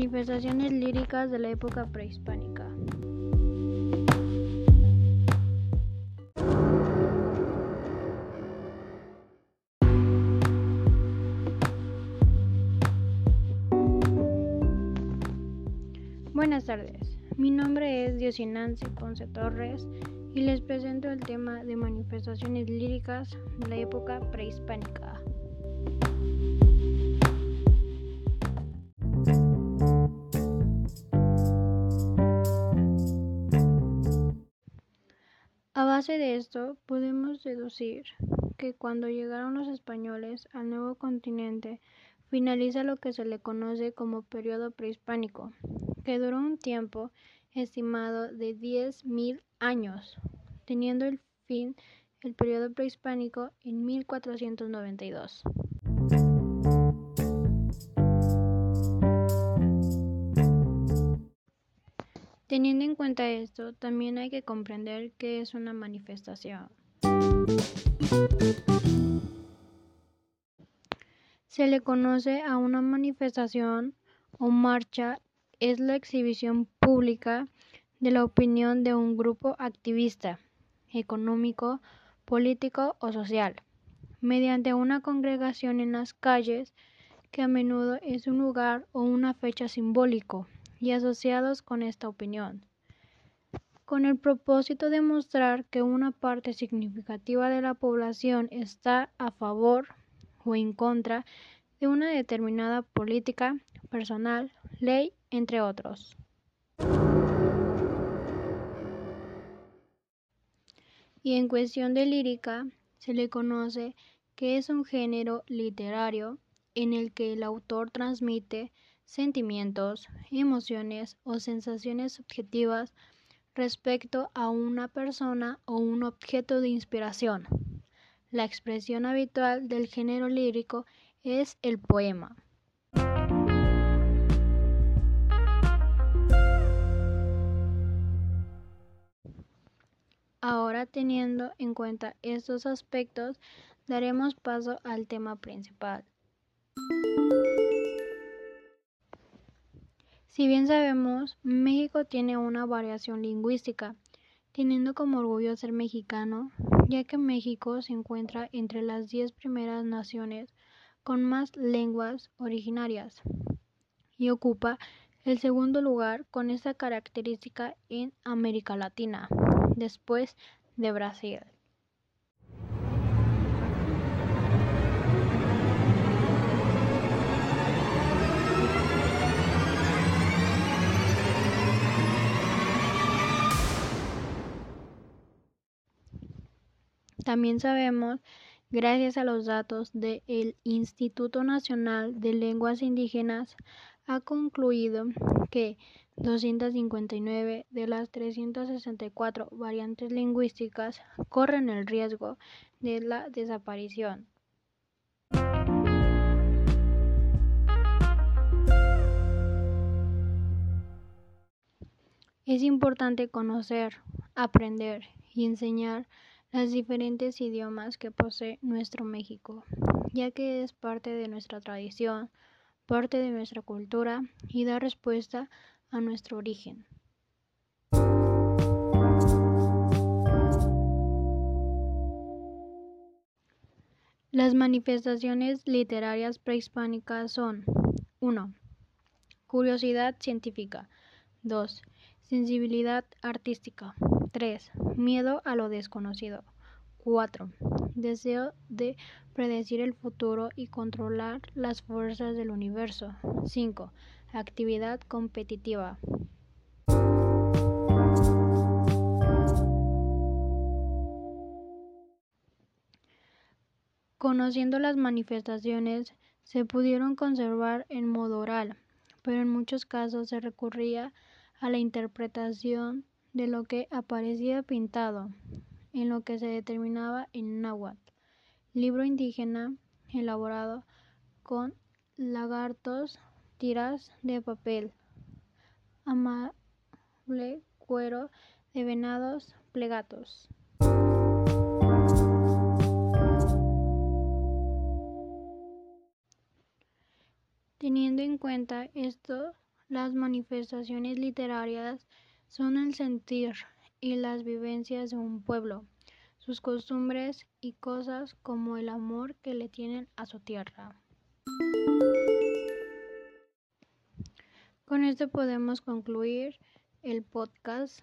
Manifestaciones líricas de la época prehispánica. Buenas tardes, mi nombre es Diosinancy Ponce Torres y les presento el tema de manifestaciones líricas de la época prehispánica. Base de esto, podemos deducir que cuando llegaron los españoles al nuevo continente, finaliza lo que se le conoce como periodo prehispánico, que duró un tiempo estimado de 10.000 años, teniendo el fin el periodo prehispánico en 1492. Teniendo en cuenta esto, también hay que comprender qué es una manifestación. Se le conoce a una manifestación o marcha es la exhibición pública de la opinión de un grupo activista, económico, político o social, mediante una congregación en las calles que a menudo es un lugar o una fecha simbólico y asociados con esta opinión, con el propósito de mostrar que una parte significativa de la población está a favor o en contra de una determinada política, personal, ley, entre otros. Y en cuestión de lírica, se le conoce que es un género literario en el que el autor transmite sentimientos, emociones o sensaciones subjetivas respecto a una persona o un objeto de inspiración. La expresión habitual del género lírico es el poema. Ahora teniendo en cuenta estos aspectos, daremos paso al tema principal. Si bien sabemos, México tiene una variación lingüística, teniendo como orgullo ser mexicano, ya que México se encuentra entre las diez primeras naciones con más lenguas originarias y ocupa el segundo lugar con esta característica en América Latina, después de Brasil. También sabemos, gracias a los datos del Instituto Nacional de Lenguas Indígenas, ha concluido que 259 de las 364 variantes lingüísticas corren el riesgo de la desaparición. Es importante conocer, aprender y enseñar las diferentes idiomas que posee nuestro México, ya que es parte de nuestra tradición, parte de nuestra cultura y da respuesta a nuestro origen. Las manifestaciones literarias prehispánicas son 1. Curiosidad científica 2. Sensibilidad artística 3. Miedo a lo desconocido. 4. Deseo de predecir el futuro y controlar las fuerzas del universo. 5. Actividad competitiva. Conociendo las manifestaciones, se pudieron conservar en modo oral, pero en muchos casos se recurría a la interpretación de lo que aparecía pintado, en lo que se determinaba en náhuatl, libro indígena elaborado con lagartos, tiras de papel, amable cuero de venados, plegatos. Teniendo en cuenta esto, Las manifestaciones literarias son el sentir y las vivencias de un pueblo, sus costumbres y cosas como el amor que le tienen a su tierra. Con esto podemos concluir el podcast.